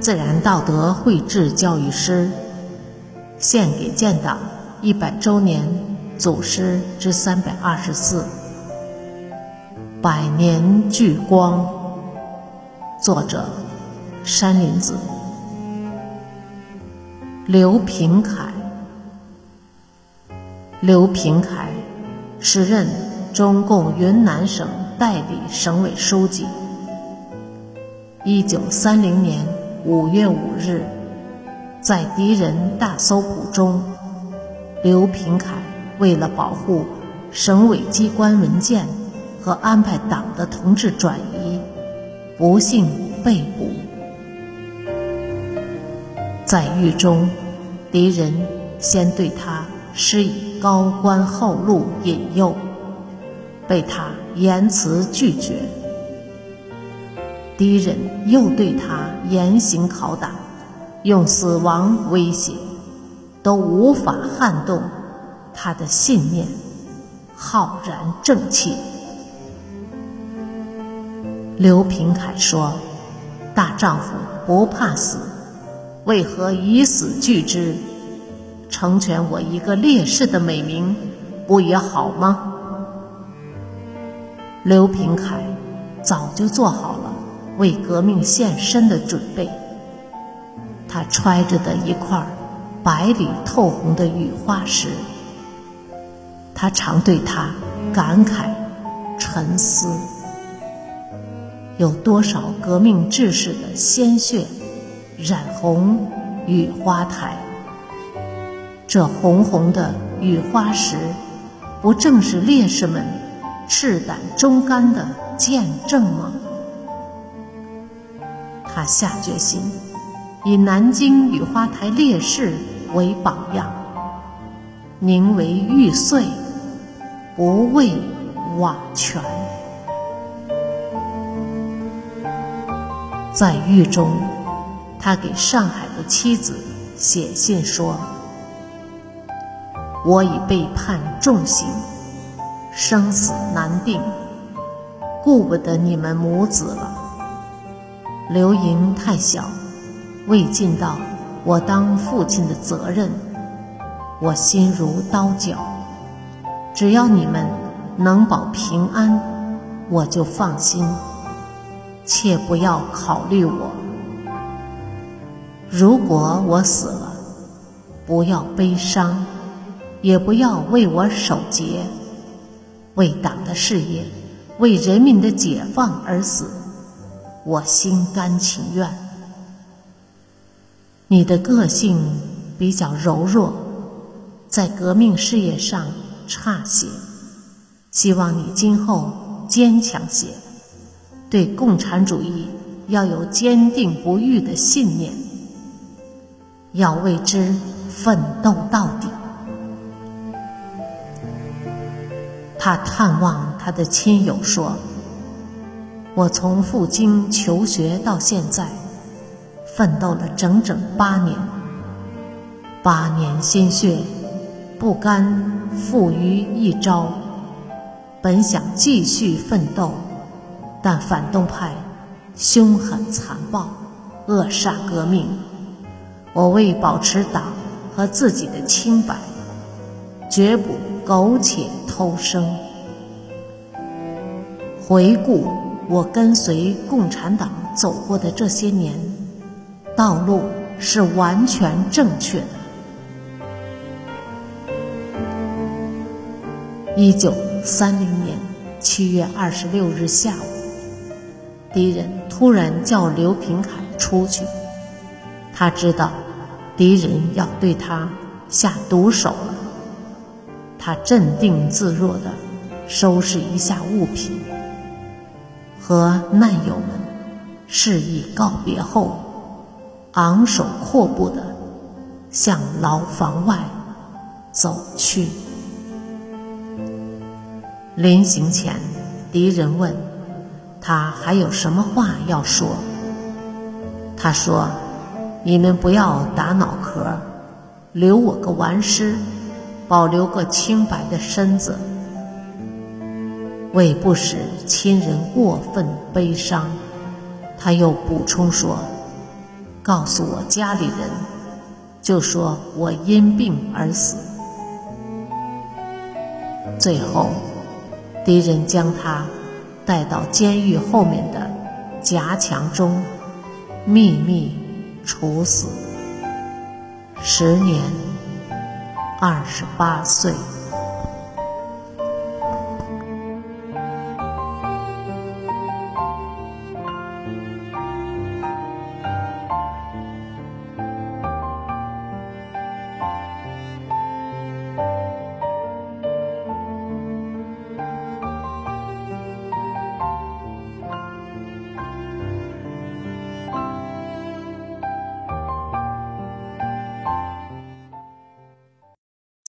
自然道德绘制教育诗，献给建党一百周年祖师之三百二十四。百年聚光，作者山林子。刘平凯，刘平凯，时任中共云南省代理省委书记。一九三零年五月五日，在敌人大搜捕中，刘平凯为了保护省委机关文件。和安排党的同志转移，不幸被捕。在狱中，敌人先对他施以高官厚禄引诱，被他严词拒绝；敌人又对他严刑拷打，用死亡威胁，都无法撼动他的信念，浩然正气。刘平凯说：“大丈夫不怕死，为何以死惧之？成全我一个烈士的美名，不也好吗？”刘平凯早就做好了为革命献身的准备。他揣着的一块白里透红的雨花石，他常对他感慨沉思。有多少革命志士的鲜血染红雨花台？这红红的雨花石，不正是烈士们赤胆忠肝的见证吗？他下决心，以南京雨花台烈士为榜样，宁为玉碎，不为瓦全。在狱中，他给上海的妻子写信说：“我已被判重刑，生死难定，顾不得你们母子了。刘莹太小，未尽到我当父亲的责任，我心如刀绞。只要你们能保平安，我就放心。”切不要考虑我。如果我死了，不要悲伤，也不要为我守节。为党的事业，为人民的解放而死，我心甘情愿。你的个性比较柔弱，在革命事业上差些，希望你今后坚强些。对共产主义要有坚定不渝的信念，要为之奋斗到底。他探望他的亲友说：“我从赴京求学到现在，奋斗了整整八年，八年心血，不甘负于一朝，本想继续奋斗。”但反动派凶狠残暴，扼杀革命。我为保持党和自己的清白，绝不苟且偷生。回顾我跟随共产党走过的这些年，道路是完全正确的。一九三零年七月二十六日下午。敌人突然叫刘平凯出去，他知道敌人要对他下毒手了。他镇定自若地收拾一下物品，和难友们示意告别后，昂首阔步地向牢房外走去。临行前，敌人问。他还有什么话要说？他说：“你们不要打脑壳，留我个完尸，保留个清白的身子，为不使亲人过分悲伤，他又补充说：“告诉我家里人，就说我因病而死。”最后，敌人将他带到监狱后面的夹墙中，秘密处死。十年二十八岁。